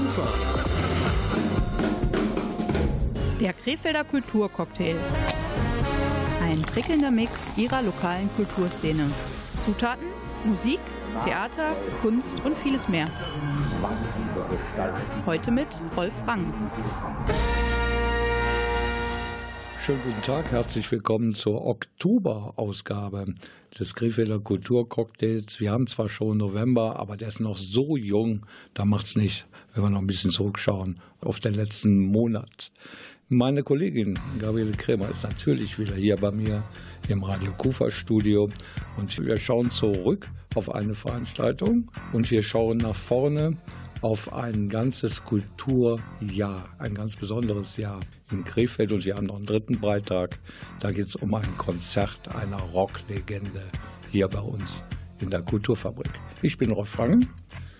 Kufa. Der Krefelder Kulturcocktail. Ein prickelnder Mix ihrer lokalen Kulturszene. Zutaten, Musik, Theater, Kunst und vieles mehr. Heute mit Rolf Rang. Schönen guten Tag, herzlich willkommen zur Oktoberausgabe des Krefelder Kulturcocktails. Wir haben zwar schon November, aber der ist noch so jung, da macht es nicht, wenn wir noch ein bisschen zurückschauen auf den letzten Monat. Meine Kollegin Gabriele Krämer ist natürlich wieder hier bei mir im Radio Kufa Studio und wir schauen zurück auf eine Veranstaltung und wir schauen nach vorne auf ein ganzes Kulturjahr, ein ganz besonderes Jahr in Krefeld und wir haben noch einen dritten Beitrag. Da geht es um ein Konzert einer Rocklegende hier bei uns in der Kulturfabrik. Ich bin Rolf Frangen.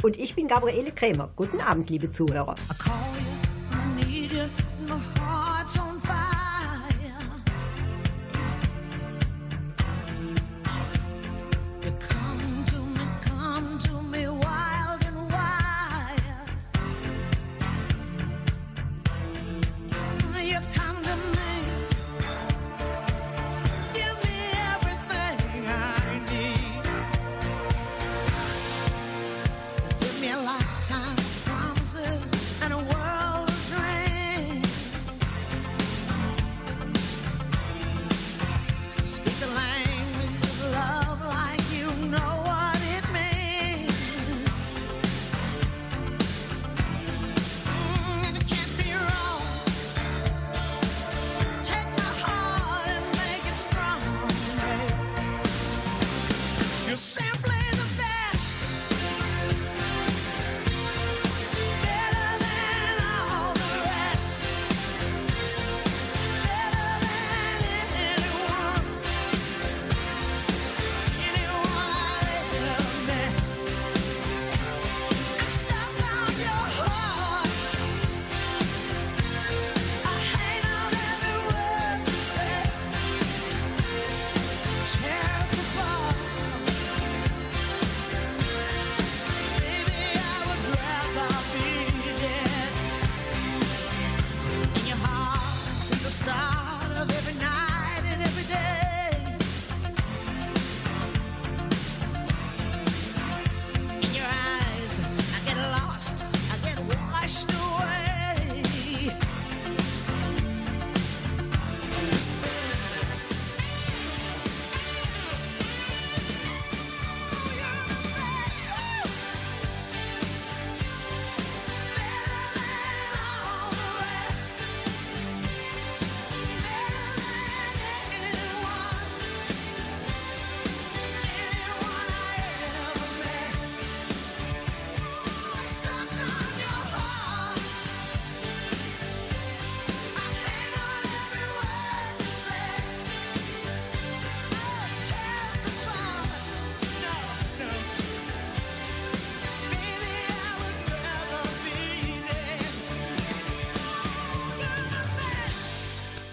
Und ich bin Gabriele Krämer. Guten Abend, liebe Zuhörer.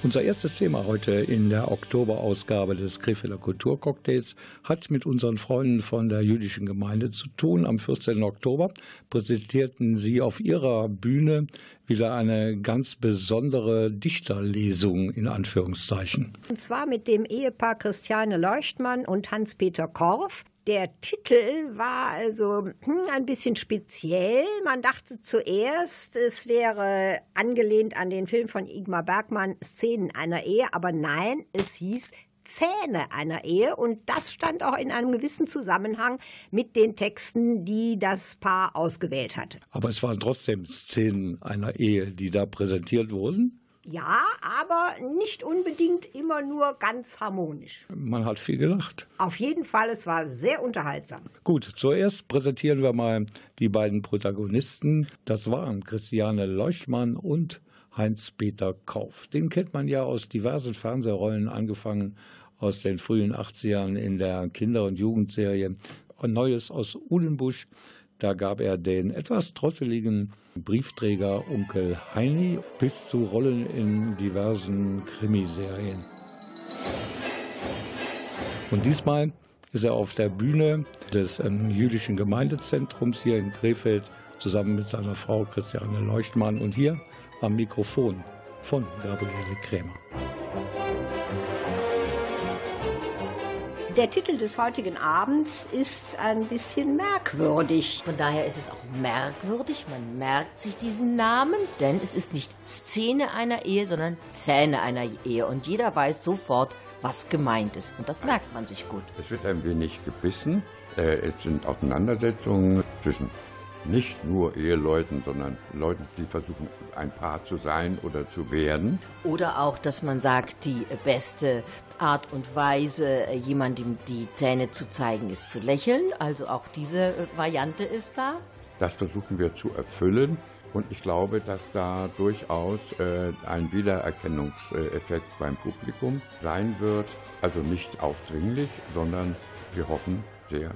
Unser erstes Thema heute in der Oktoberausgabe des Krefelder Kulturcocktails hat mit unseren Freunden von der jüdischen Gemeinde zu tun. Am 14. Oktober präsentierten sie auf ihrer Bühne wieder eine ganz besondere Dichterlesung in Anführungszeichen. Und zwar mit dem Ehepaar Christiane Leuchtmann und Hans-Peter Korff. Der Titel war also hm, ein bisschen speziell. Man dachte zuerst, es wäre angelehnt an den Film von Igmar Bergmann Szenen einer Ehe, aber nein, es hieß Zähne einer Ehe und das stand auch in einem gewissen Zusammenhang mit den Texten, die das Paar ausgewählt hatte. Aber es waren trotzdem Szenen einer Ehe, die da präsentiert wurden? Ja, aber nicht unbedingt immer nur ganz harmonisch. Man hat viel gelacht. Auf jeden Fall, es war sehr unterhaltsam. Gut, zuerst präsentieren wir mal die beiden Protagonisten. Das waren Christiane Leuchtmann und Heinz-Peter Kauf. Den kennt man ja aus diversen Fernsehrollen, angefangen aus den frühen 80ern in der Kinder- und Jugendserie Neues aus Uhlenbusch da gab er den etwas trotteligen Briefträger Onkel Heini bis zu Rollen in diversen Krimiserien. Und diesmal ist er auf der Bühne des ähm, jüdischen Gemeindezentrums hier in Krefeld zusammen mit seiner Frau Christiane Leuchtmann und hier am Mikrofon von Gabriele Krämer. Der Titel des heutigen Abends ist ein bisschen merkwürdig. Von daher ist es auch merkwürdig. Man merkt sich diesen Namen, denn es ist nicht Szene einer Ehe, sondern Zähne einer Ehe. Und jeder weiß sofort, was gemeint ist. Und das merkt man sich gut. Es wird ein wenig gebissen. Äh, es sind Auseinandersetzungen zwischen nicht nur Eheleuten, sondern Leuten, die versuchen, ein Paar zu sein oder zu werden. Oder auch, dass man sagt, die beste Art und Weise, jemandem die Zähne zu zeigen, ist zu lächeln. Also auch diese äh, Variante ist da. Das versuchen wir zu erfüllen. Und ich glaube, dass da durchaus äh, ein Wiedererkennungseffekt beim Publikum sein wird. Also nicht aufdringlich, sondern wir hoffen sehr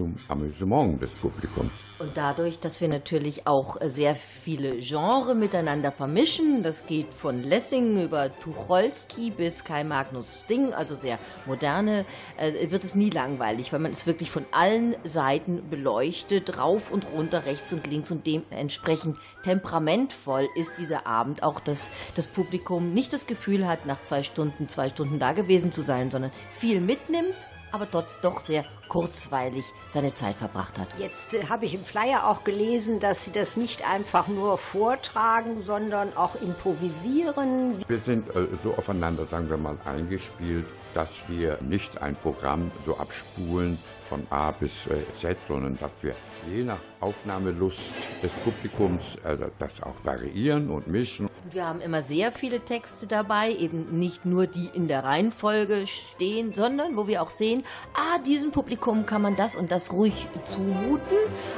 zum Amüsement des Publikums. Und dadurch, dass wir natürlich auch sehr viele Genres miteinander vermischen, das geht von Lessing über Tucholsky bis Kai Magnus Sting, also sehr moderne, äh, wird es nie langweilig, weil man es wirklich von allen Seiten beleuchtet, rauf und runter, rechts und links und dementsprechend temperamentvoll ist dieser Abend auch, dass das Publikum nicht das Gefühl hat, nach zwei Stunden, zwei Stunden da gewesen zu sein, sondern viel mitnimmt aber dort doch sehr kurzweilig seine Zeit verbracht hat. Jetzt äh, habe ich im Flyer auch gelesen, dass Sie das nicht einfach nur vortragen, sondern auch improvisieren. Wir sind äh, so aufeinander, sagen wir mal, eingespielt, dass wir nicht ein Programm so abspulen von A bis äh, Z, sondern dass wir je nach Aufnahmelust des Publikums äh, das auch variieren und mischen. Wir haben immer sehr viele Texte dabei, eben nicht nur die in der Reihenfolge stehen, sondern wo wir auch sehen, ah, diesem Publikum kann man das und das ruhig zumuten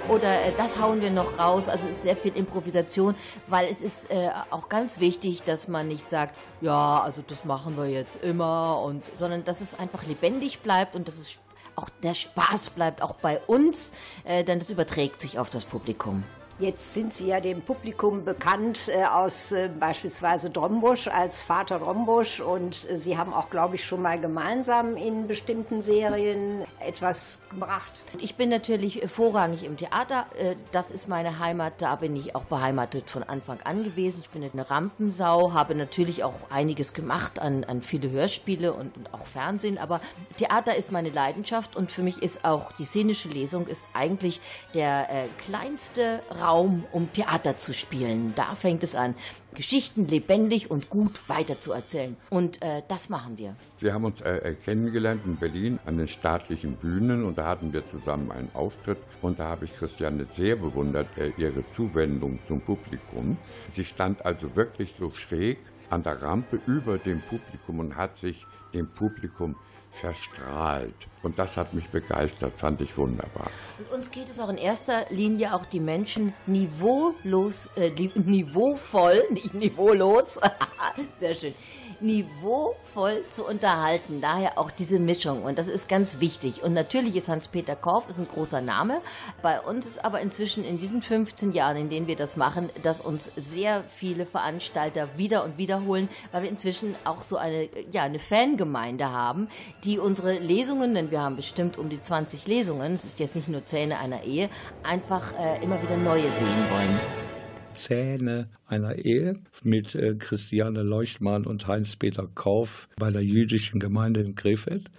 oder äh, das hauen wir noch raus. Also es ist sehr viel Improvisation, weil es ist äh, auch ganz wichtig, dass man nicht sagt, ja, also das machen wir jetzt immer und sondern dass es einfach lebendig bleibt und dass es auch der Spaß bleibt, auch bei uns, äh, denn das überträgt sich auf das Publikum. Jetzt sind Sie ja dem Publikum bekannt äh, aus äh, beispielsweise Drombusch als Vater Drombusch und äh, Sie haben auch, glaube ich, schon mal gemeinsam in bestimmten Serien etwas gebracht. Ich bin natürlich vorrangig im Theater. Äh, das ist meine Heimat. Da bin ich auch beheimatet von Anfang an gewesen. Ich bin eine Rampensau, habe natürlich auch einiges gemacht an, an viele Hörspiele und, und auch Fernsehen. Aber Theater ist meine Leidenschaft und für mich ist auch die szenische Lesung ist eigentlich der äh, kleinste Raum Raum, um Theater zu spielen. Da fängt es an, Geschichten lebendig und gut weiterzuerzählen. Und äh, das machen wir. Wir haben uns äh, äh, kennengelernt in Berlin an den staatlichen Bühnen und da hatten wir zusammen einen Auftritt und da habe ich Christiane sehr bewundert, äh, ihre Zuwendung zum Publikum. Sie stand also wirklich so schräg an der Rampe über dem Publikum und hat sich dem Publikum verstrahlt. Und das hat mich begeistert, fand ich wunderbar. Und uns geht es auch in erster Linie auch die Menschen niveaulos, äh, niveauvoll, nicht niveaulos, sehr schön, niveauvoll zu unterhalten. Daher auch diese Mischung. Und das ist ganz wichtig. Und natürlich ist Hans-Peter Korff ist ein großer Name. Bei uns ist aber inzwischen in diesen 15 Jahren, in denen wir das machen, dass uns sehr viele Veranstalter wieder und wiederholen, weil wir inzwischen auch so eine, ja, eine Fangemeinde haben, die unsere Lesungen, denn wir haben bestimmt um die 20 Lesungen, es ist jetzt nicht nur Zähne einer Ehe, einfach äh, immer wieder neue sehen wollen. Zähne einer Ehe mit äh, Christiane Leuchtmann und Heinz-Peter Kauf bei der jüdischen Gemeinde in Krefeld.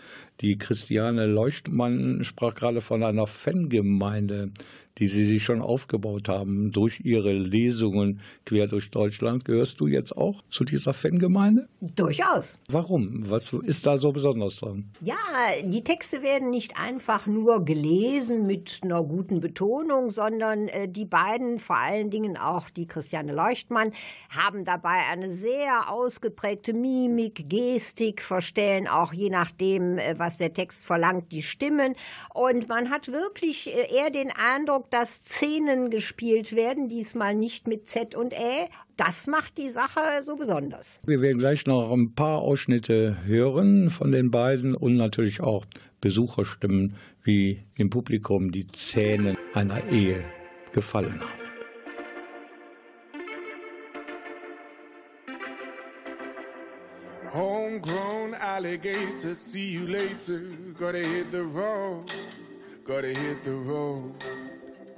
Die Christiane Leuchtmann sprach gerade von einer Fangemeinde die Sie sich schon aufgebaut haben durch Ihre Lesungen quer durch Deutschland. Gehörst du jetzt auch zu dieser Fangemeinde? Durchaus. Warum? Was ist da so besonders dran? Ja, die Texte werden nicht einfach nur gelesen mit einer guten Betonung, sondern äh, die beiden, vor allen Dingen auch die Christiane Leuchtmann, haben dabei eine sehr ausgeprägte Mimik, Gestik, verstellen auch je nachdem, äh, was der Text verlangt, die Stimmen. Und man hat wirklich äh, eher den Eindruck, Eindruck, dass Szenen gespielt werden, diesmal nicht mit Z und Ä. Das macht die Sache so besonders. Wir werden gleich noch ein paar Ausschnitte hören von den beiden und natürlich auch Besucherstimmen, wie im Publikum die Zähne einer Ehe gefallen haben. Homegrown alligator, see you later. Gotta hit the road, gotta hit the road.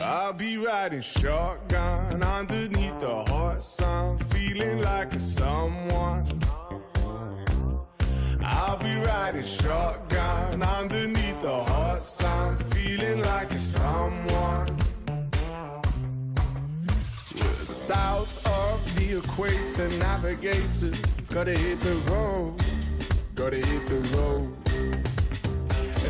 I'll be riding shotgun underneath the hot sun, feeling like a someone. I'll be riding shotgun underneath the hot sun, feeling like a someone. We're south of the equator, navigator. Gotta hit the road, gotta hit the road.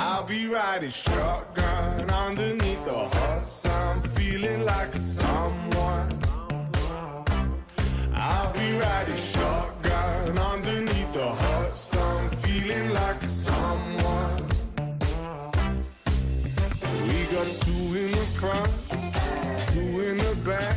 I'll be riding shotgun underneath the hot sun, feeling like a someone. I'll be riding shotgun underneath the hot sun, feeling like a someone. We got two in the front, two in the back,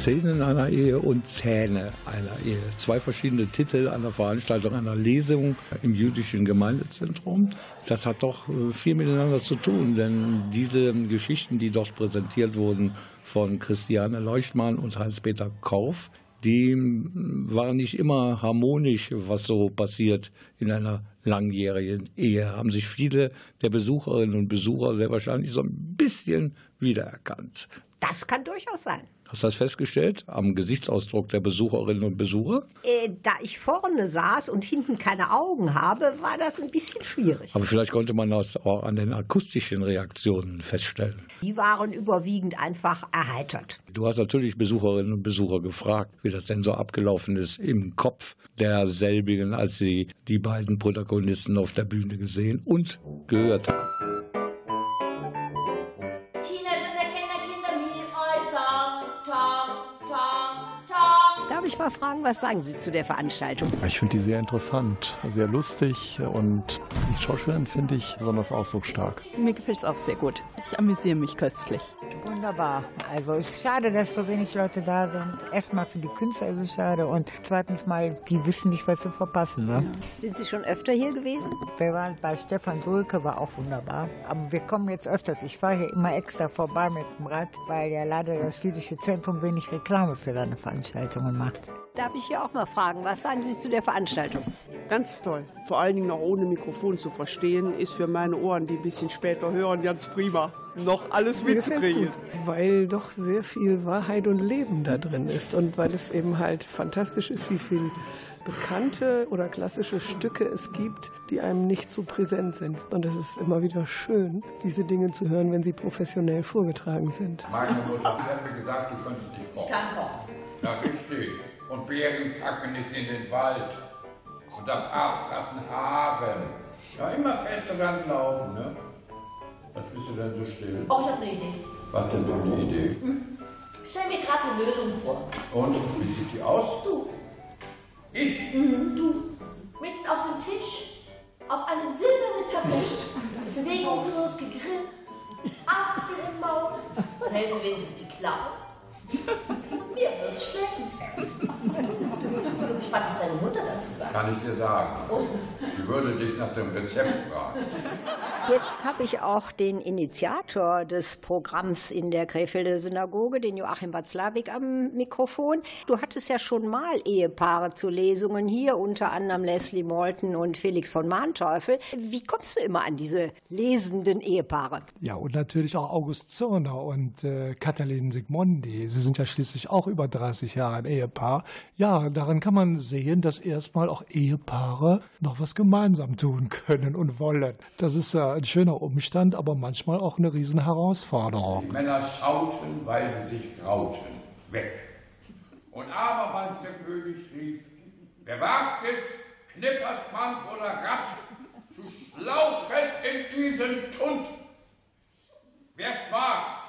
Szenen einer Ehe und Zähne einer Ehe. Zwei verschiedene Titel einer Veranstaltung, einer Lesung im jüdischen Gemeindezentrum. Das hat doch äh, viel miteinander zu tun, denn diese Geschichten, die dort präsentiert wurden von Christiane Leuchtmann und Heinz-Peter Korf, die waren nicht immer harmonisch, was so passiert in einer langjährigen Ehe. Haben sich viele der Besucherinnen und Besucher sehr wahrscheinlich so ein bisschen wiedererkannt. Das kann durchaus sein. Hast du das festgestellt am Gesichtsausdruck der Besucherinnen und Besucher? Äh, da ich vorne saß und hinten keine Augen habe, war das ein bisschen schwierig. Aber vielleicht konnte man das auch an den akustischen Reaktionen feststellen. Die waren überwiegend einfach erheitert. Du hast natürlich Besucherinnen und Besucher gefragt, wie das denn so abgelaufen ist im Kopf derselbigen, als sie die beiden Protagonisten auf der Bühne gesehen und gehört haben. Mal fragen, was sagen Sie zu der Veranstaltung? Ich finde die sehr interessant, sehr lustig und die Schauspielerin finde ich besonders ausdrucksstark. Mir gefällt es auch sehr gut. Ich amüsiere mich köstlich. Wunderbar. Also es ist schade, dass so wenig Leute da sind. Erstmal für die Künstler ist es schade und zweitens mal, die wissen nicht, was sie verpassen. Ne? Sind Sie schon öfter hier gewesen? Wir waren bei Stefan Sulke, war auch wunderbar. Aber wir kommen jetzt öfters. Ich fahre hier immer extra vorbei mit dem Rad, weil ja leider das jüdische Zentrum wenig Reklame für seine Veranstaltungen macht. Darf ich hier auch mal fragen, was sagen Sie zu der Veranstaltung? Ganz toll. Vor allen Dingen noch ohne Mikrofon zu verstehen, ist für meine Ohren, die ein bisschen später hören, ganz prima. Noch alles mitzukriegen. weil doch sehr viel Wahrheit und Leben da drin ist und weil es eben halt fantastisch ist, wie viel bekannte oder klassische Stücke es gibt, die einem nicht so präsent sind. Und es ist immer wieder schön, diese Dinge zu hören, wenn sie professionell vorgetragen sind. Meine Mutter hat mir gesagt, du könntest nicht kochen. Ich kann kochen. Na richtig. Und Bären kacken nicht in den Wald. Und hat einen Haaren. Ja, immer fest dran glauben, ne? Was bist du denn so still? Oh, ich habe eine Idee. Was denn für eine Idee? stelle mir gerade eine Lösung vor. Und wie sieht die aus? Du. Ich? Mhm, du. Mitten auf dem Tisch, auf einem silbernen Tablett, bewegungslos gegrillt, Apfel im Maul. Und hältst du wenigstens die Klappe? Mir wird's schmecken. Ich bin gespannt, was deine Mutter dazu sagt. Kann ich dir sagen. Oh. Die würde dich nach dem Rezept fragen. Jetzt habe ich auch den Initiator des Programms in der Krefelder Synagoge, den Joachim Watzlawick, am Mikrofon. Du hattest ja schon mal Ehepaare zu Lesungen hier, unter anderem Leslie Moulton und Felix von Manteuffel. Wie kommst du immer an diese lesenden Ehepaare? Ja, und natürlich auch August Zürner und äh, Katalin Sigmondi. Sie sind ja schließlich auch über 30 Jahre ein Ehepaar. Ja, daran kann man sehen, dass erstmal auch Ehepaare noch was gemeinsam tun können und wollen. Das ist ja ein schöner Umstand, aber manchmal auch eine Riesenherausforderung. Die Männer schauten, weil sie sich grauten. Weg. Und abermals der König rief, wer wagt es, Knippersmann oder Rat, zu schlauchen in diesen Tund? Wer's wagt,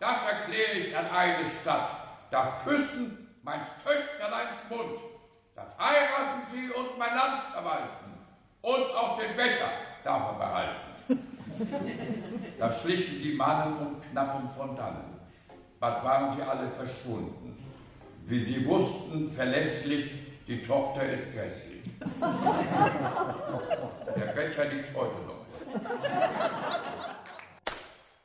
das erkläre ich an eine Stadt, darf küssen mein Töchterleins Mund, das heiraten sie und mein Land verwalten, und auch den Becher darf er behalten. Da schlichen die Mannen und Knappen von dannen. Bald waren sie alle verschwunden. Wie sie wussten, verlässlich, die Tochter ist grässlich. Der Becher liegt heute noch.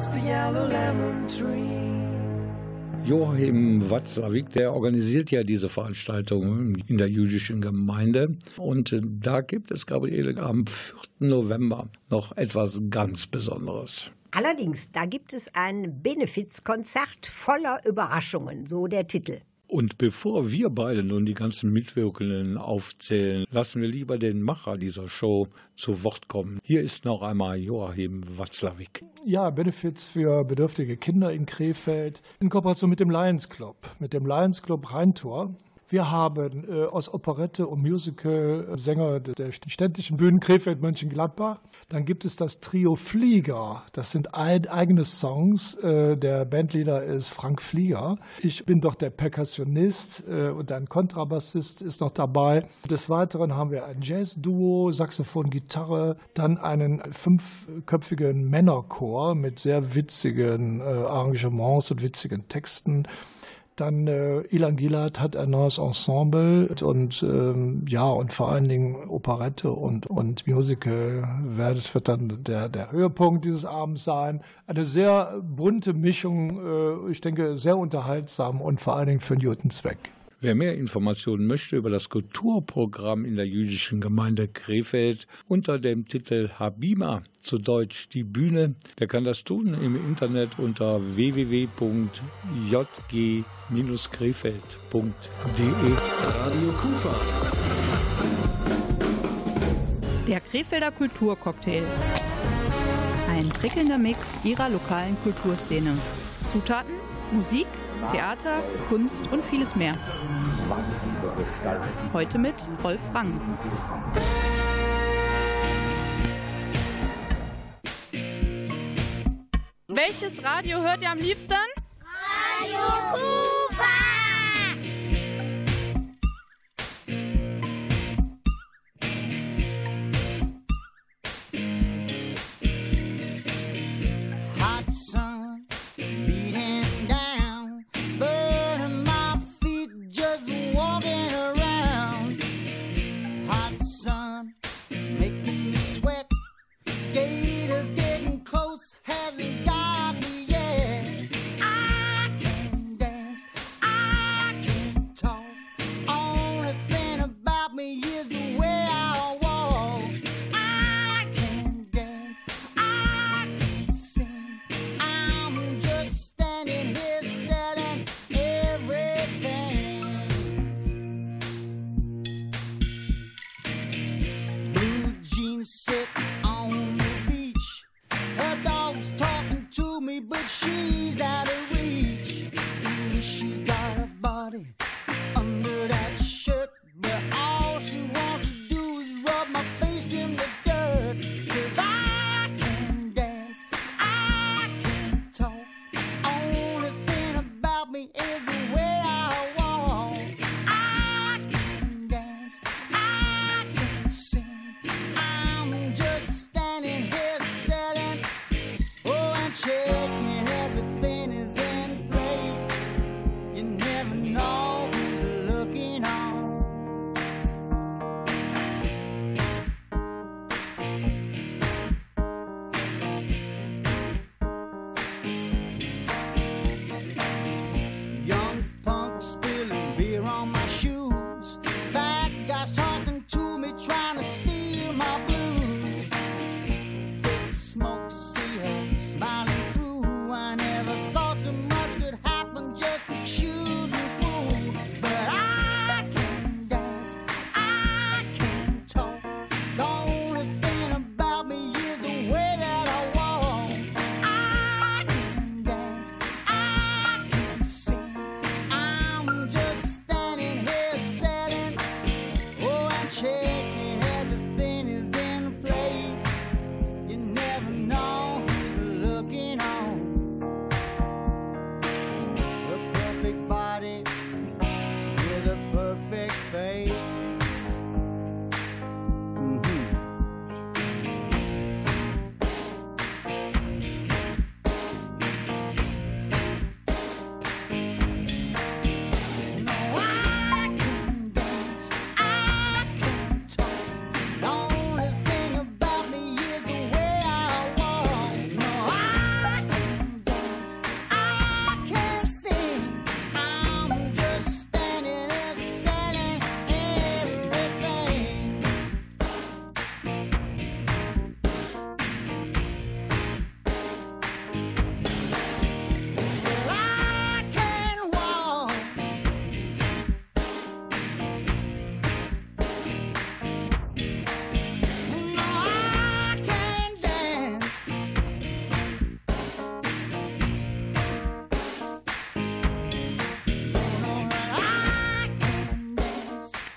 just a yellow lemon tree. Joachim Watzlawick, der organisiert ja diese Veranstaltungen in der jüdischen Gemeinde. Und da gibt es, Gabriele, am 4. November noch etwas ganz Besonderes. Allerdings, da gibt es ein Benefizkonzert voller Überraschungen, so der Titel. Und bevor wir beide nun die ganzen Mitwirkenden aufzählen, lassen wir lieber den Macher dieser Show zu Wort kommen. Hier ist noch einmal Joachim Watzlawick. Ja, Benefits für bedürftige Kinder in Krefeld in Kooperation mit dem Lions Club, mit dem Lions Club Rheintor. Wir haben äh, aus Operette und Musical Sänger der städtischen Bühnen Krefeld, Mönchengladbach. Dann gibt es das Trio Flieger. Das sind ein, eigene Songs. Äh, der Bandleader ist Frank Flieger. Ich bin doch der Perkussionist äh, und ein Kontrabassist ist noch dabei. Des Weiteren haben wir ein Jazz-Duo, Saxophon, Gitarre, dann einen fünfköpfigen Männerchor mit sehr witzigen äh, Arrangements und witzigen Texten. Dann äh, Ilan Gilad hat ein neues Ensemble und ähm, ja, und vor allen Dingen Operette und, und Musical wird, wird dann der, der Höhepunkt dieses Abends sein. Eine sehr bunte Mischung, äh, ich denke, sehr unterhaltsam und vor allen Dingen für einen guten Zweck. Wer mehr Informationen möchte über das Kulturprogramm in der jüdischen Gemeinde Krefeld unter dem Titel Habima, zu Deutsch die Bühne, der kann das tun im Internet unter www.jg-krefeld.de. Radio Kufa. Der Krefelder Kulturcocktail. Ein prickelnder Mix ihrer lokalen Kulturszene. Zutaten, Musik, Theater, Kunst und vieles mehr. Heute mit Rolf Rang. Welches Radio hört ihr am liebsten? Radio Kufa!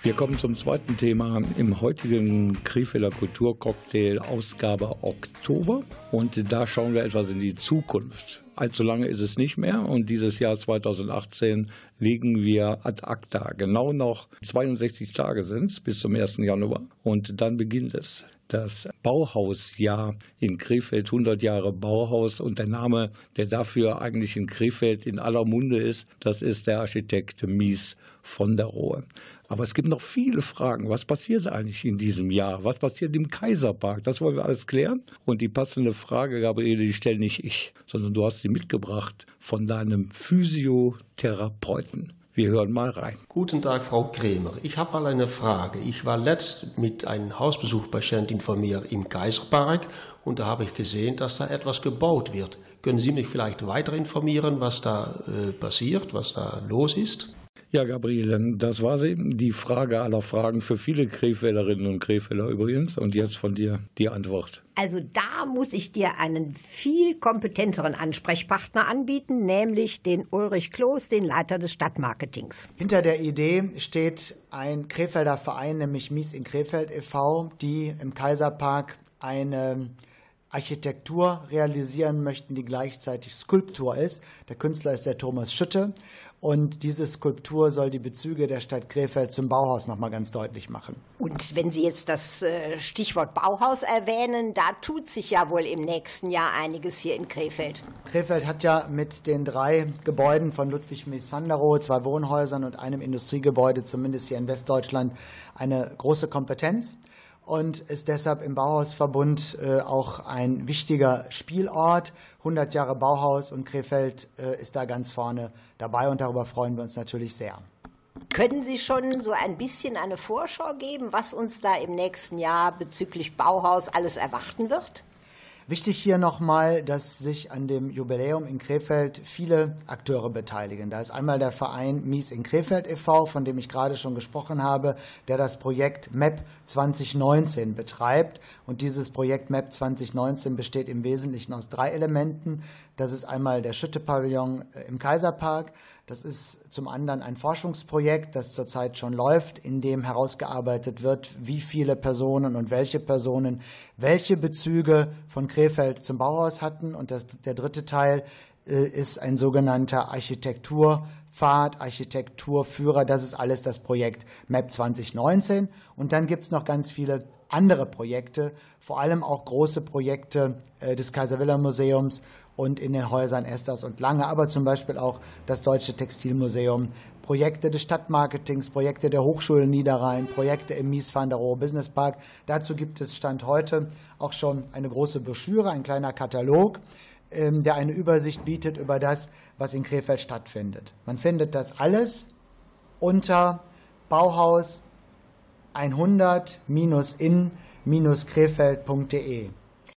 Wir kommen zum zweiten Thema im heutigen Krefelder Kulturcocktail Ausgabe Oktober. Und da schauen wir etwas in die Zukunft. Allzu lange ist es nicht mehr und dieses Jahr 2018 legen wir ad acta. Genau noch 62 Tage sind es bis zum 1. Januar und dann beginnt es. das Bauhausjahr in Krefeld, 100 Jahre Bauhaus. Und der Name, der dafür eigentlich in Krefeld in aller Munde ist, das ist der Architekt Mies von der Rohe. Aber es gibt noch viele Fragen. Was passiert eigentlich in diesem Jahr? Was passiert im Kaiserpark? Das wollen wir alles klären. Und die passende Frage, Gabriele, die stelle nicht ich, sondern du hast sie mitgebracht von deinem Physiotherapeuten. Wir hören mal rein. Guten Tag, Frau Kremer. Ich habe mal eine Frage. Ich war letzt mit einem Hausbesuchpatientin von mir im Kaiserpark und da habe ich gesehen, dass da etwas gebaut wird. Können Sie mich vielleicht weiter informieren, was da äh, passiert, was da los ist? Ja, Gabriele, das war sie. Die Frage aller Fragen für viele Krefelderinnen und Krefelder übrigens. Und jetzt von dir die Antwort. Also da muss ich dir einen viel kompetenteren Ansprechpartner anbieten, nämlich den Ulrich Kloß, den Leiter des Stadtmarketings. Hinter der Idee steht ein Krefelder Verein, nämlich Mies in Krefeld e.V., die im Kaiserpark eine Architektur realisieren möchten, die gleichzeitig Skulptur ist. Der Künstler ist der Thomas Schütte und diese Skulptur soll die Bezüge der Stadt Krefeld zum Bauhaus noch mal ganz deutlich machen. Und wenn Sie jetzt das äh, Stichwort Bauhaus erwähnen, da tut sich ja wohl im nächsten Jahr einiges hier in Krefeld. Krefeld hat ja mit den drei Gebäuden von Ludwig Mies van der Rohe, zwei Wohnhäusern und einem Industriegebäude, zumindest hier in Westdeutschland, eine große Kompetenz und ist deshalb im Bauhausverbund äh, auch ein wichtiger Spielort. 100 Jahre Bauhaus und Krefeld äh, ist da ganz vorne dabei und darüber freuen wir uns natürlich sehr. Können Sie schon so ein bisschen eine Vorschau geben, was uns da im nächsten Jahr bezüglich Bauhaus alles erwarten wird? Wichtig hier nochmal, dass sich an dem Jubiläum in Krefeld viele Akteure beteiligen. Da ist einmal der Verein Mies in Krefeld e.V., von dem ich gerade schon gesprochen habe, der das Projekt MAP 2019 betreibt. Und dieses Projekt MAP 2019 besteht im Wesentlichen aus drei Elementen. Das ist einmal der Schütte-Pavillon äh, im Kaiserpark, das ist zum anderen ein Forschungsprojekt, das zurzeit schon läuft, in dem herausgearbeitet wird, wie viele Personen und welche Personen welche Bezüge von Krefeld zum Bauhaus hatten. Und das, der dritte Teil äh, ist ein sogenannter Architekturpfad, Architekturführer. Das ist alles das Projekt MAP 2019. Und dann gibt es noch ganz viele andere Projekte, vor allem auch große Projekte äh, des Kaiser Wilhelm Museums und in den Häusern Esters und Lange, aber zum Beispiel auch das Deutsche Textilmuseum, Projekte des Stadtmarketings, Projekte der Hochschule Niederrhein, Projekte im Mies van der Rohe Business Park. Dazu gibt es Stand heute auch schon eine große Broschüre, ein kleiner Katalog, ähm, der eine Übersicht bietet über das, was in Krefeld stattfindet. Man findet das alles unter Bauhaus 100-in-krefeld.de.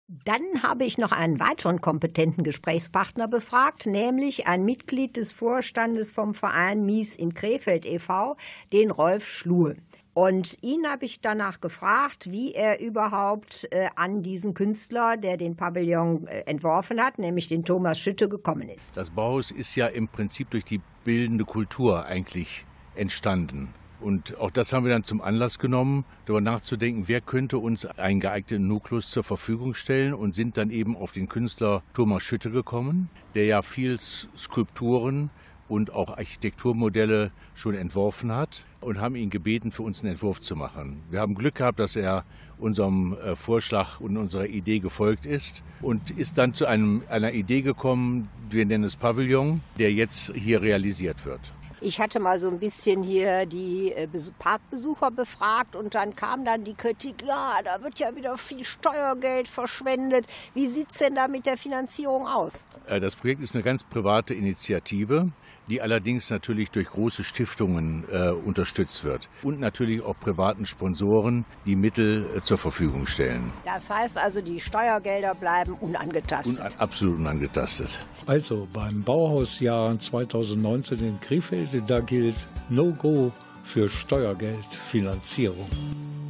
Dann habe ich noch einen weiteren kompetenten Gesprächspartner befragt, nämlich ein Mitglied des Vorstandes vom Verein Mies in Krefeld e.V., den Rolf Schluhe. Und ihn habe ich danach gefragt, wie er überhaupt äh, an diesen Künstler, der den Pavillon äh, entworfen hat, nämlich den Thomas Schütte, gekommen ist. Das Bauhaus ist ja im Prinzip durch die bildende Kultur eigentlich entstanden. Und auch das haben wir dann zum Anlass genommen, darüber nachzudenken, wer könnte uns einen geeigneten Nukleus zur Verfügung stellen und sind dann eben auf den Künstler Thomas Schütte gekommen, der ja viel Skulpturen und auch Architekturmodelle schon entworfen hat und haben ihn gebeten, für uns einen Entwurf zu machen. Wir haben Glück gehabt, dass er unserem äh, Vorschlag und unserer Idee gefolgt ist und ist dann zu einem, einer Idee gekommen, wir nennen es Pavillon, der jetzt hier realisiert wird. Ich hatte mal so ein bisschen hier die äh, Parkbesucher befragt und dann kam dann die Kritik, ja, da wird ja wieder viel Steuergeld verschwendet. Wie sieht es denn da mit der Finanzierung aus? Äh, das Projekt ist eine ganz private Initiative, die allerdings natürlich durch große Stiftungen äh, unterstützt wird und natürlich auch privaten Sponsoren, die Mittel äh, zur Verfügung stellen. Das heißt also, die Steuergelder bleiben unangetastet. Un absolut unangetastet. Also beim Bauhausjahr 2019 in Krefeld, da gilt No-Go für Steuergeldfinanzierung.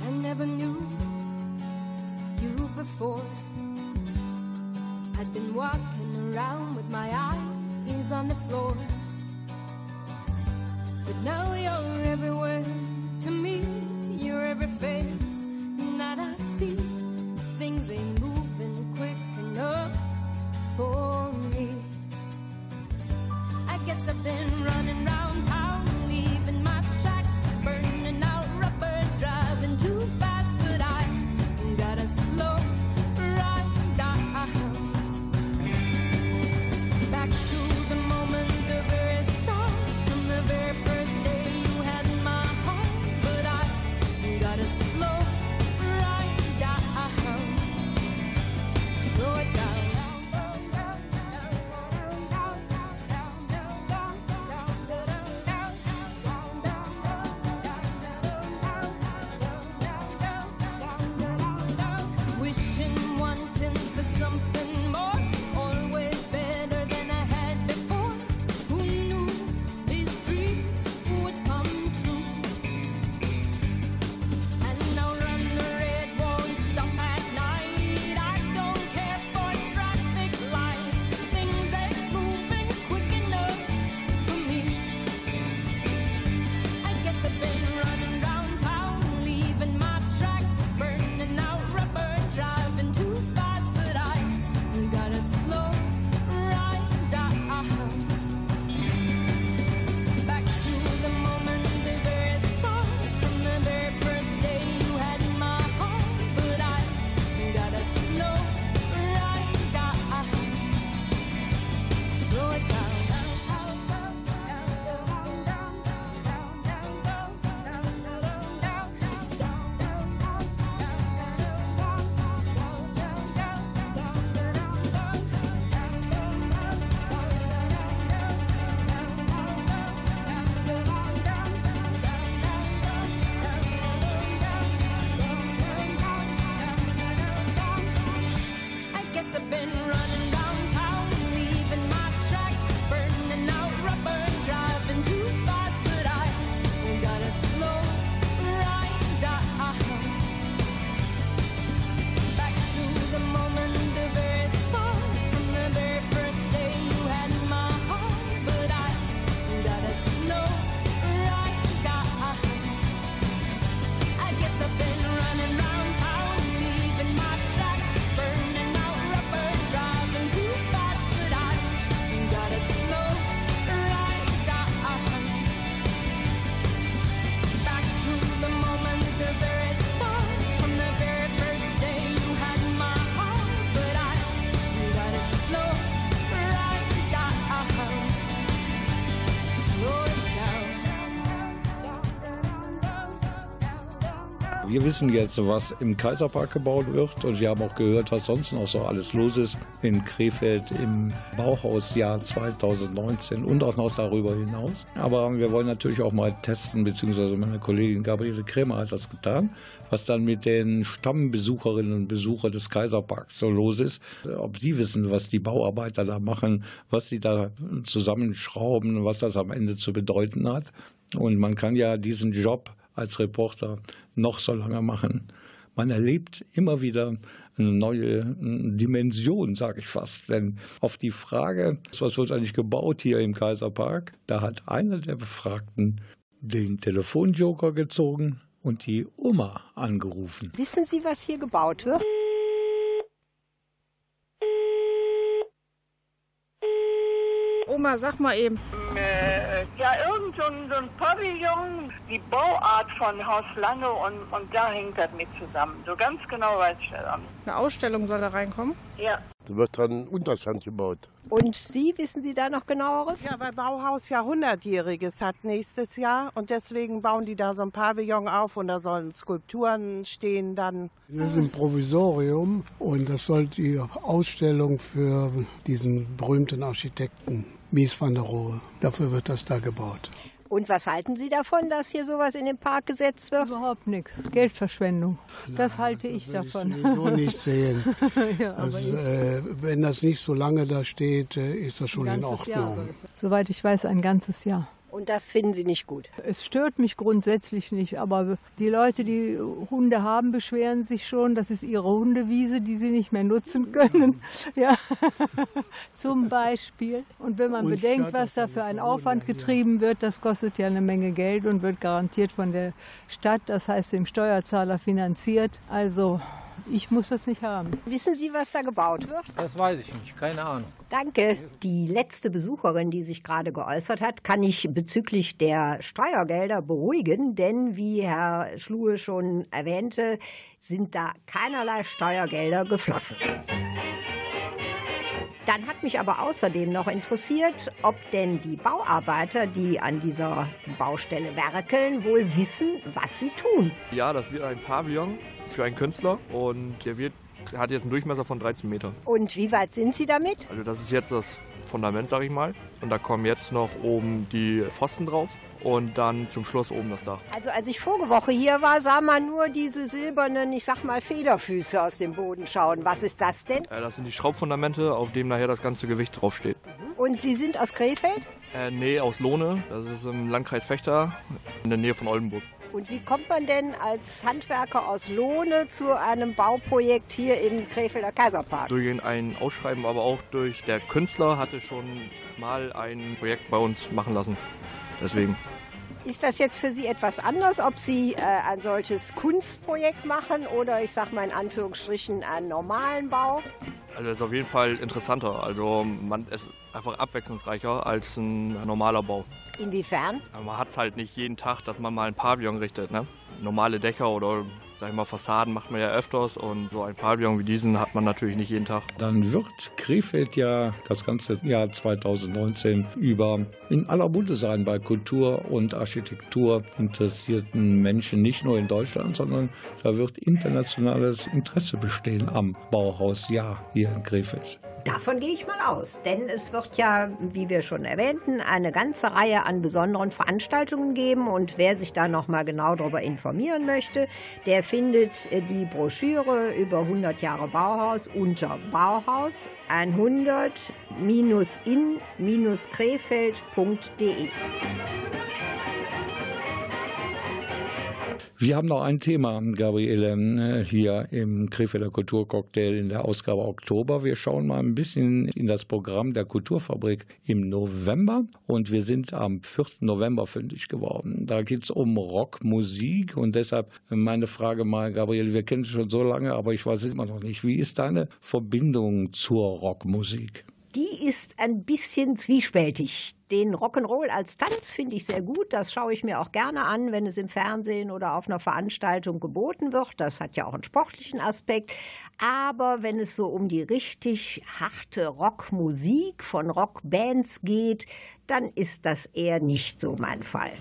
I never knew you before. I'd been walking around with my eyes on the floor. But now you're everywhere to me. You're every face that I see. Things ain't moving quick enough for me. I guess I've been running round town, leaving my tracks, burning wissen jetzt, was im Kaiserpark gebaut wird und wir haben auch gehört, was sonst noch so alles los ist in Krefeld im Bauhausjahr 2019 und auch noch darüber hinaus. Aber wir wollen natürlich auch mal testen, beziehungsweise meine Kollegin Gabriele Krämer hat das getan, was dann mit den Stammbesucherinnen und Besuchern des Kaiserparks so los ist. Ob die wissen, was die Bauarbeiter da machen, was sie da zusammenschrauben, was das am Ende zu bedeuten hat. Und man kann ja diesen Job als Reporter noch so lange machen. Man erlebt immer wieder eine neue Dimension, sage ich fast. Denn auf die Frage, was wird eigentlich gebaut hier im Kaiserpark, da hat einer der Befragten den Telefonjoker gezogen und die Oma angerufen. Wissen Sie, was hier gebaut wird? Oma, sag mal eben. Äh, ja, irgend so ein, so ein Pavillon, die Bauart von Haus Lange und, und da hängt das mit zusammen. So ganz genau weiß ich das nicht. Eine Ausstellung soll da reinkommen? Ja. Da wird dran Unterstand gebaut. Und Sie, wissen Sie da noch genaueres? Ja, weil Bauhaus ja 100-jähriges hat nächstes Jahr und deswegen bauen die da so ein Pavillon auf und da sollen Skulpturen stehen dann. Das ist ein Provisorium und das soll die Ausstellung für diesen berühmten Architekten Mies van der Rohe. Dafür wird das da gebaut. Und was halten Sie davon, dass hier sowas in den Park gesetzt wird? Überhaupt nichts. Geldverschwendung. das halte ich davon. Ich so nicht sehen. ja, also, äh, wenn das nicht so lange da steht, äh, ist das schon Ein in Jahr Ordnung. es- Soweit ich weiß, ein ganzes Jahr. Und das finden Sie nicht gut? Es stört mich grundsätzlich nicht, aber die Leute, die Hunde haben, beschweren sich schon, das ist ihre Hundewiese, die sie nicht mehr nutzen können. Ja, zum Beispiel. Und wenn man Und bedenkt, was da für ein Aufwand getrieben wird, das kostet ja eine Menge Geld und wird garantiert von der Stadt, das heißt dem Steuerzahler finanziert. Also ich muss das nicht haben. Wissen Sie, was da gebaut wird? Das weiß ich nicht, keine Ahnung. Danke. Die letzte Besucherin, die sich gerade geäußert hat, kann ich bezüglich der Steuergelder beruhigen, denn wie Herr Schluhe schon erwähnte, sind da keinerlei Steuergelder geflossen. Dann hat mich aber außerdem noch interessiert, ob denn die Bauarbeiter, die an dieser Baustelle werkeln, wohl wissen, was sie tun. Ja, das wird ein Pavillon für einen Künstler und der wird hat jetzt einen Durchmesser von 13 Meter. Und wie weit sind Sie damit? Also das ist jetzt das Fundament, sag ich mal. Und da kommen jetzt noch oben die Pfosten drauf und dann zum Schluss oben das Dach. Also als ich vorige Woche hier war, sah man nur diese silbernen, ich sag mal, Federfüße aus dem Boden schauen. Was ist das denn? Äh, das sind die Schraubfundamente, auf dem nachher das ganze Gewicht draufsteht. Und Sie sind aus Krefeld? Äh, nee, aus Lohne. Das ist im Landkreis Fechter in der Nähe von Oldenburg. Und wie kommt man denn als Handwerker aus Lohne zu einem Bauprojekt hier im Krefelder Kaiserpark? Durch ein Ausschreiben, aber auch durch der Künstler hatte schon mal ein Projekt bei uns machen lassen. Deswegen. Ist das jetzt für Sie etwas anders, ob Sie äh, ein solches Kunstprojekt machen oder ich sag mal in Anführungsstrichen einen normalen Bau? Also das ist auf jeden Fall interessanter. Also man ist einfach abwechslungsreicher als ein normaler Bau. Inwiefern? Man hat es halt nicht jeden Tag, dass man mal ein Pavillon richtet. Ne? Normale Dächer oder sag ich mal, Fassaden macht man ja öfters und so ein Pavillon wie diesen hat man natürlich nicht jeden Tag. Dann wird Krefeld ja das ganze Jahr 2019 über in aller Munde sein bei Kultur und Architektur interessierten Menschen, nicht nur in Deutschland, sondern da wird internationales Interesse bestehen am Bauhausjahr hier in Krefeld. Davon gehe ich mal aus, denn es wird ja, wie wir schon erwähnten, eine ganze Reihe an besonderen Veranstaltungen geben und wer sich da noch mal genau darüber informieren möchte, der findet die Broschüre über 100 Jahre Bauhaus unter Bauhaus 100-in-krefeld.de. Wir haben noch ein Thema, Gabriele, hier im Krefelder Kulturcocktail in der Ausgabe Oktober. Wir schauen mal ein bisschen in das Programm der Kulturfabrik im November und wir sind am 4. November fündig geworden. Da geht es um Rockmusik und deshalb meine Frage mal, Gabriele, wir kennen es schon so lange, aber ich weiß es immer noch nicht. Wie ist deine Verbindung zur Rockmusik? Die ist ein bisschen zwiespältig. Den Rock'n'Roll als Tanz finde ich sehr gut. Das schaue ich mir auch gerne an, wenn es im Fernsehen oder auf einer Veranstaltung geboten wird. Das hat ja auch einen sportlichen Aspekt. Aber wenn es so um die richtig harte Rockmusik von Rockbands geht, dann ist das eher nicht so mein Fall.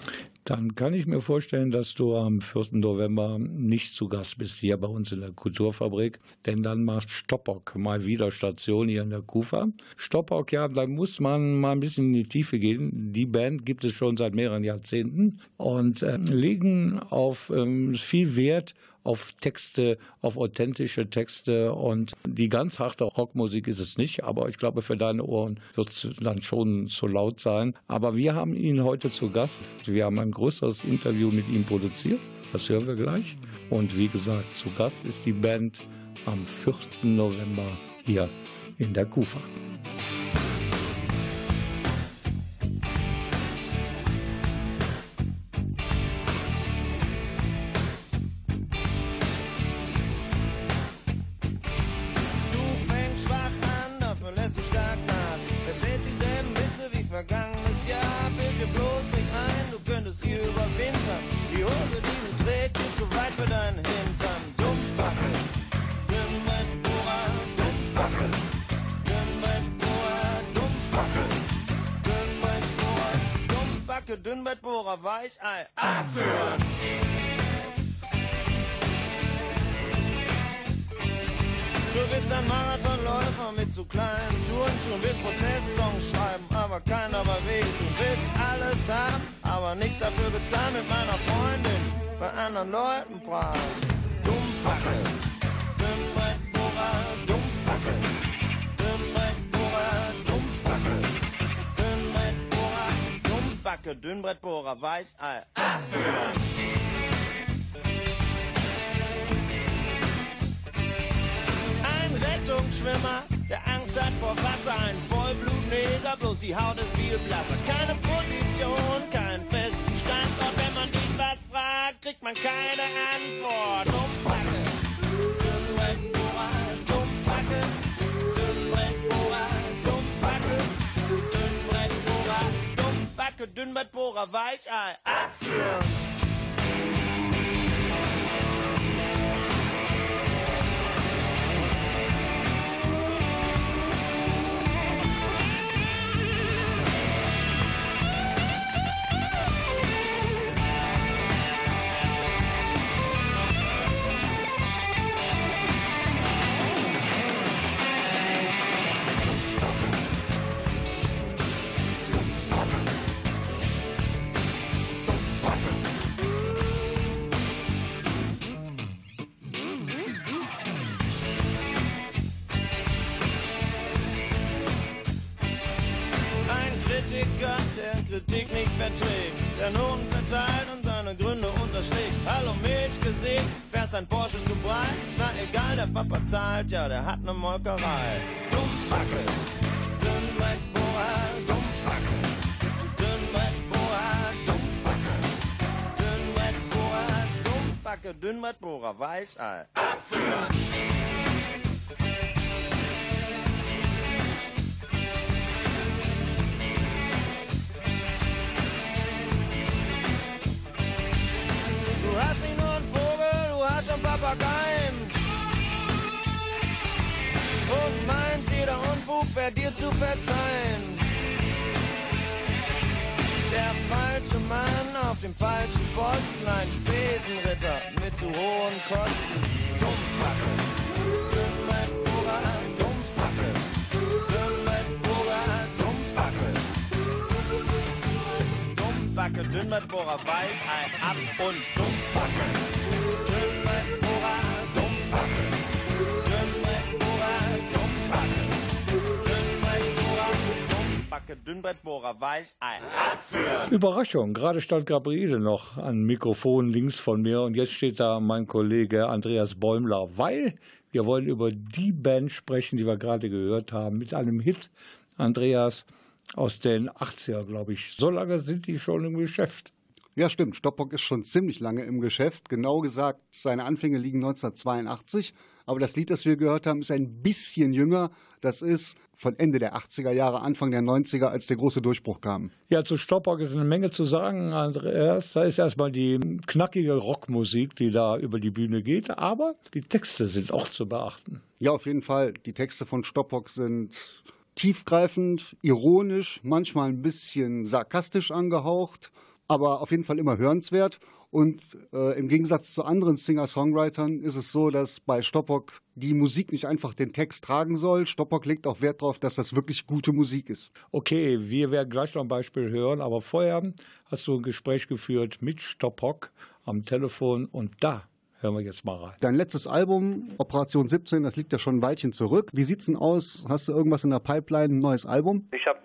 Dann kann ich mir vorstellen, dass du am 4. November nicht zu Gast bist hier bei uns in der Kulturfabrik, denn dann macht Stoppock mal wieder Station hier in der Kufa. Stoppock, ja, da muss man mal ein bisschen in die Tiefe gehen. Die Band gibt es schon seit mehreren Jahrzehnten und äh, legen auf ähm, viel Wert auf Texte, auf authentische Texte und die ganz harte Rockmusik ist es nicht, aber ich glaube, für deine Ohren wird es dann schon zu laut sein. Aber wir haben ihn heute zu Gast. Wir haben ein größeres Interview mit ihm produziert. Das hören wir gleich. Und wie gesagt, zu Gast ist die Band am 4. November hier in der Kufa. Dumpfbacke, Dünnbettbohrer, Weichei, abführen. Du bist ein Marathonläufer mit zu kleinen Turnschuhen, willst Protestsongs schreiben, aber keiner bei Weg. Du willst alles haben, aber nichts dafür bezahlen mit meiner Freundin bei anderen Leuten prahlen. Dumpfbacke, Dumpfbacke, Dünnbrettbohrer, Weißei, abführen. Ein Rettungsschwimmer, der Angst hat vor Wasser, ein Vollblutneger, bloß die Haut ist viel blasser. Keine Position, keinen festen Standort, wenn man ihn was fragt, kriegt man keine Antwort. Dumpfbacke, Dumpfbacke, Dünnbrettbohrer, Weichei, abführen. Kritik nicht verträgt, der Noten verteilt und seine Gründe unterschlägt. Hallo Milch gesehen, fährst ein Porsche zu breit? Na egal, der Papa zahlt, ja, der hat ne Molkerei. Dummsbacke, Dünnwettbohrer, Dummsbacke. Dünnwettbohrer, Dummsbacke. Dünnwettbohrer, Dummsbacke, Dünnwettbohrer, Weichei. Abführen! Hast einen Papageien. Und meint jeder Unfug wäre dir zu verzeihen. Der falsche Mann auf dem falschen Posten, ein Spesenritter mit zu hohen Kosten. Dummspacke, Dünnwettbohrer, Dummspacke, Dünnwettbohrer, Dummspacke. Dummspacke, Dünnwettbohrer, Weichei, ab und Dummspacke. Dummspacke, Dünnwettbohrer, Weichei, abführen. Überraschung, gerade stand Gabriele noch an Mikrofon links von mir und jetzt steht da mein Kollege Andreas Bäumler, weil wir wollen über die Band sprechen, die wir gerade gehört haben, mit einem Hit, Andreas, aus den 80er, glaube ich. So lange sind die schon im Geschäft. Ja, stimmt. Stoppock ist schon ziemlich lange im Geschäft. Genau gesagt, seine Anfänge liegen 1982. Aber das Lied, das wir gehört haben, ist ein bisschen jünger. Das ist von Ende der 80er Jahre, Anfang der 90er, als der große Durchbruch kam. Ja, zu Stoppock ist eine Menge zu sagen, Andreas. Da ist erstmal die knackige Rockmusik, die da über die Bühne geht. Aber die Texte sind auch zu beachten. Ja, auf jeden Fall. Die Texte von Stoppock sind tiefgreifend, ironisch, manchmal ein bisschen sarkastisch angehaucht, aber auf jeden Fall immer hörenswert. Und äh, im Gegensatz zu anderen Singer-Songwritern ist es so, dass bei Stoppock die Musik nicht einfach den Text tragen soll. Stoppock legt auch Wert darauf, dass das wirklich gute Musik ist. Okay, wir werden gleich noch ein Beispiel hören, aber vorher hast du ein Gespräch geführt mit Stoppock am Telefon und da hören wir jetzt mal rein. Dein letztes Album, Operation 17, das liegt ja schon ein Weilchen zurück. Wie sieht's denn aus? Hast du irgendwas in der Pipeline, ein neues Album? Ich habe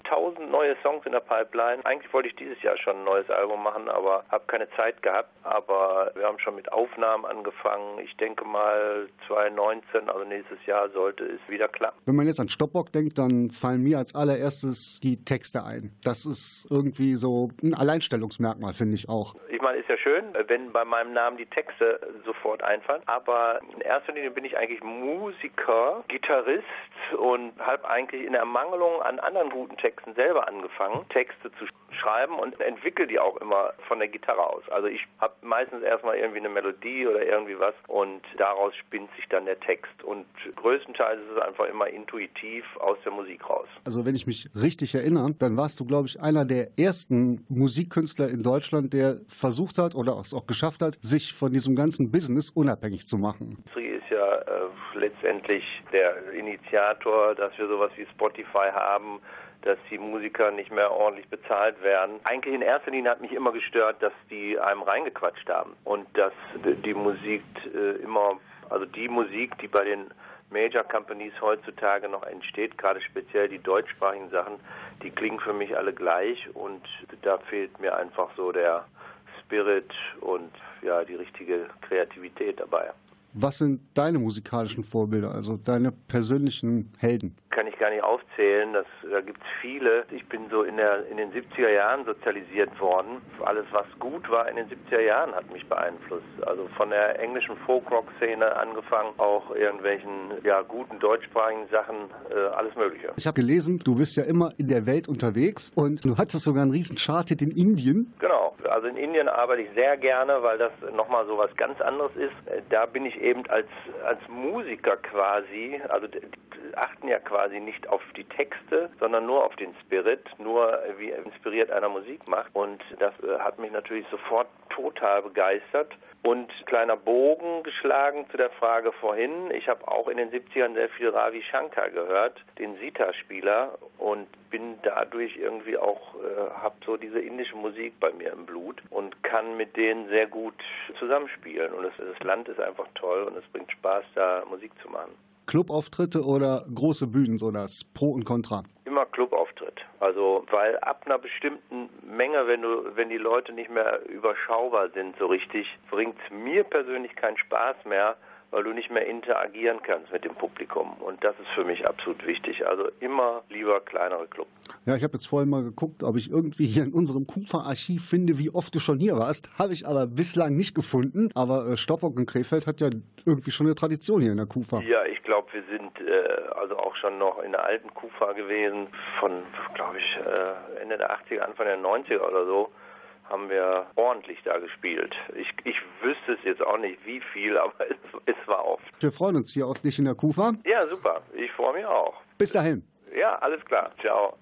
neue Songs in der Pipeline. Eigentlich wollte ich dieses Jahr schon ein neues Album machen, aber habe keine Zeit gehabt. Aber wir haben schon mit Aufnahmen angefangen. Ich denke mal 2019, also nächstes Jahr, sollte es wieder klappen. Wenn man jetzt an Stoppock denkt, dann fallen mir als allererstes die Texte ein. Das ist irgendwie so ein Alleinstellungsmerkmal, finde ich auch. Ich meine, ist ja schön, wenn bei meinem Namen die Texte sofort einfallen. Aber in erster Linie bin ich eigentlich Musiker, Gitarrist und habe eigentlich in Ermangelung an anderen guten Texten selber angefangen, Texte zu schreiben und entwickle die auch immer von der Gitarre aus. Also ich habe meistens erstmal irgendwie eine Melodie oder irgendwie was und daraus spinnt sich dann der Text. Und größtenteils ist es einfach immer intuitiv aus der Musik raus. Also wenn ich mich richtig erinnere, dann warst du, glaube ich, einer der ersten Musikkünstler in Deutschland, der versucht hat oder es auch geschafft hat, sich von diesem ganzen Business unabhängig zu machen. Industrie ist ja äh, letztendlich der Initiator, dass wir sowas wie Spotify haben, dass die Musiker nicht mehr ordentlich bezahlt werden. Eigentlich in erster Linie hat mich immer gestört, dass die einem reingequatscht haben und dass die Musik äh, immer, also die Musik, die bei den Major Companies heutzutage noch entsteht, gerade speziell die deutschsprachigen Sachen, die klingen für mich alle gleich und da fehlt mir einfach so der Spirit und ja die richtige Kreativität dabei. Was sind deine musikalischen Vorbilder, also deine persönlichen Helden? Kann ich gar nicht aufzählen, das, da gibt es viele. Ich bin so in, der, in den 70er Jahren sozialisiert worden. Alles, was gut war in den 70er Jahren, hat mich beeinflusst. Also von der englischen Folk-Rock-Szene angefangen, auch irgendwelchen ja, guten deutschsprachigen Sachen, äh, alles Mögliche. Ich habe gelesen, du bist ja immer in der Welt unterwegs und du hattest sogar einen riesen Charthit in Indien. Genau, also in Indien arbeite ich sehr gerne, weil das nochmal so was ganz anderes ist. Äh, Da bin ich eben als, als Musiker quasi, also achten ja quasi nicht auf die Texte, sondern nur auf den Spirit, nur wie inspiriert einer Musik macht. Und das äh, hat mich natürlich sofort total begeistert. Und kleiner Bogen geschlagen zu der Frage vorhin. Ich habe auch in den 70ern sehr viel Ravi Shankar gehört, den Sita-Spieler, und bin dadurch irgendwie auch, äh, habe so diese indische Musik bei mir im Blut und kann mit denen sehr gut zusammenspielen. Und das, das Land ist einfach toll und es bringt Spaß, da Musik zu machen. Clubauftritte oder große Bühnen, so das Pro und Contra? Immer Clubauftritt. Also, weil ab einer bestimmten Menge, wenn du, wenn die Leute nicht mehr überschaubar sind, so richtig, bringt mir persönlich keinen Spaß mehr, weil du nicht mehr interagieren kannst mit dem Publikum. Und das ist für mich absolut wichtig. Also immer lieber kleinere Clubs. Ja, ich habe jetzt vorhin mal geguckt, ob ich irgendwie hier in unserem Kufa-Archiv finde, wie oft du schon hier warst. Habe ich aber bislang nicht gefunden. Aber äh, Stoppock in Krefeld hat ja irgendwie schon eine Tradition hier in der Kufa. Ja, ich glaube, wir sind äh, also auch schon noch in der alten Kufa gewesen, von, glaube ich, äh, Ende der 80er, Anfang der 90er oder so haben wir ordentlich da gespielt. Ich, ich wüsste es jetzt auch nicht, wie viel, aber es, es war oft. Wir freuen uns hier auf dich in der Kufa. Ja, super. Ich freue mich auch. Bis dahin. Ja, alles klar. Ciao.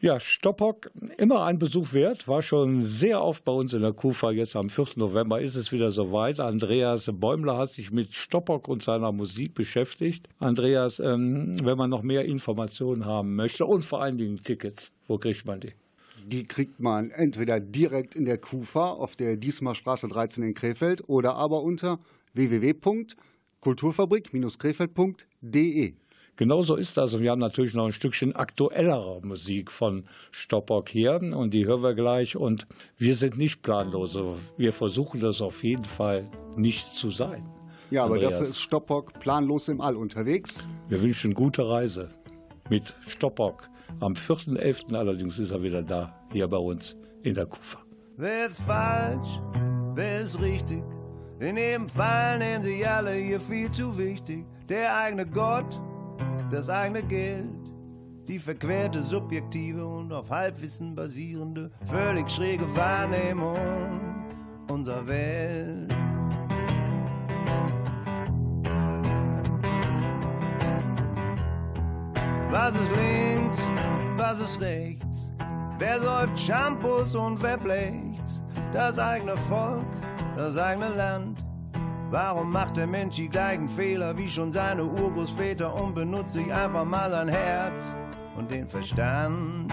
Ja, Stoppock, immer ein Besuch wert, war schon sehr oft bei uns in der Kufa. Jetzt am 4. November ist es wieder soweit. Andreas Bäumler hat sich mit Stoppock und seiner Musik beschäftigt. Andreas, ähm, wenn man noch mehr Informationen haben möchte und vor allen Dingen Tickets, wo kriegt man die? Die kriegt man entweder direkt in der Kufa auf der Diesmarstraße 13 in Krefeld oder aber unter www.kulturfabrik-krefeld.de. Genauso ist das. Und wir haben natürlich noch ein Stückchen aktuellerer Musik von Stoppock hier. Und die hören wir gleich. Und wir sind nicht planlos. Wir versuchen das auf jeden Fall nicht zu sein. Ja, aber Andreas. dafür ist Stoppock planlos im All unterwegs. Wir wünschen gute Reise mit Stoppock. Am 4.11. allerdings ist er wieder da, hier bei uns in der Kufa. Wer ist falsch, wer ist richtig? In jedem Fall nehmen sie alle hier viel zu wichtig. Der eigene Gott, das eigene Geld, die verquerte subjektive und auf Halbwissen basierende, völlig schräge Wahrnehmung unserer Welt. Was ist links, was ist rechts? Wer säuft Shampoos und wer blächt's? Das eigene Volk, das eigene Land. Warum macht der Mensch die gleichen Fehler wie schon seine Urgroßväter und benutzt sich einfach mal sein Herz und den Verstand?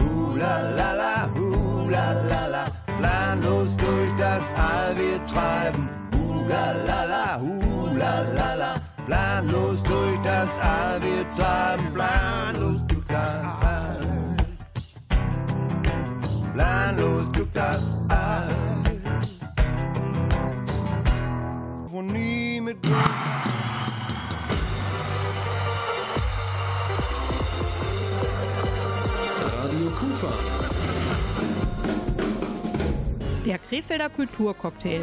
Uh la la la, uh la la la, planlos durch das All wir treiben. Uh la la la, uh la la la, planlos durch das All wir treiben, planlos durch das All. Planlos durch das All. Wo nie mit Radio Kufa. Der Krefelder Kulturcocktail.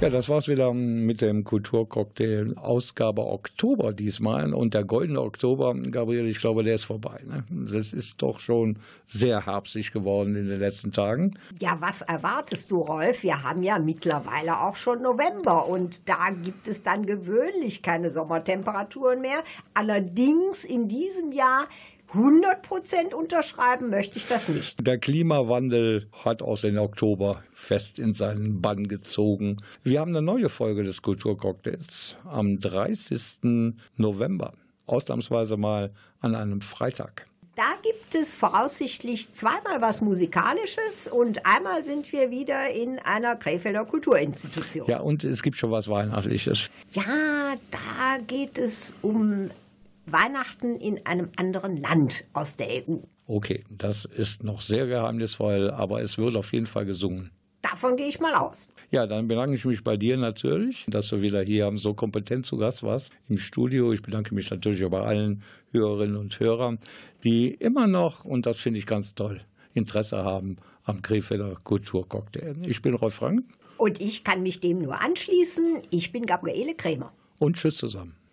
Ja, das war's wieder mit dem Kulturcocktail Ausgabe Oktober diesmal. Und der goldene Oktober, Gabriel, ich glaube, der ist vorbei. Ne? Das ist doch schon sehr herbstlich geworden in den letzten Tagen. Ja, was erwartest du, Rolf? Wir haben ja mittlerweile auch schon November und da gibt es dann gewöhnlich keine Sommertemperaturen mehr. Allerdings in diesem Jahr 100% unterschreiben möchte ich das nicht. Der Klimawandel hat auch den Oktober fest in seinen Bann gezogen. Wir haben eine neue Folge des Kulturcocktails am 30. November. Ausnahmsweise mal an einem Freitag. Da gibt es voraussichtlich zweimal was Musikalisches und einmal sind wir wieder in einer Krefelder Kulturinstitution. Ja, und es gibt schon was Weihnachtliches. Ja, da geht es um Weihnachten in einem anderen Land aus der EU. Okay, das ist noch sehr geheimnisvoll, aber es wird auf jeden Fall gesungen. Davon gehe ich mal aus. Ja, dann bedanke ich mich bei dir natürlich, dass du wieder hier so kompetent zu Gast warst im Studio. Ich bedanke mich natürlich auch bei allen Hörerinnen und Hörern, die immer noch, und das finde ich ganz toll, Interesse haben am Krefelder Kulturcocktail. Ich bin Rolf Frank. Und ich kann mich dem nur anschließen. Ich bin Gabriele Krämer. Und tschüss zusammen.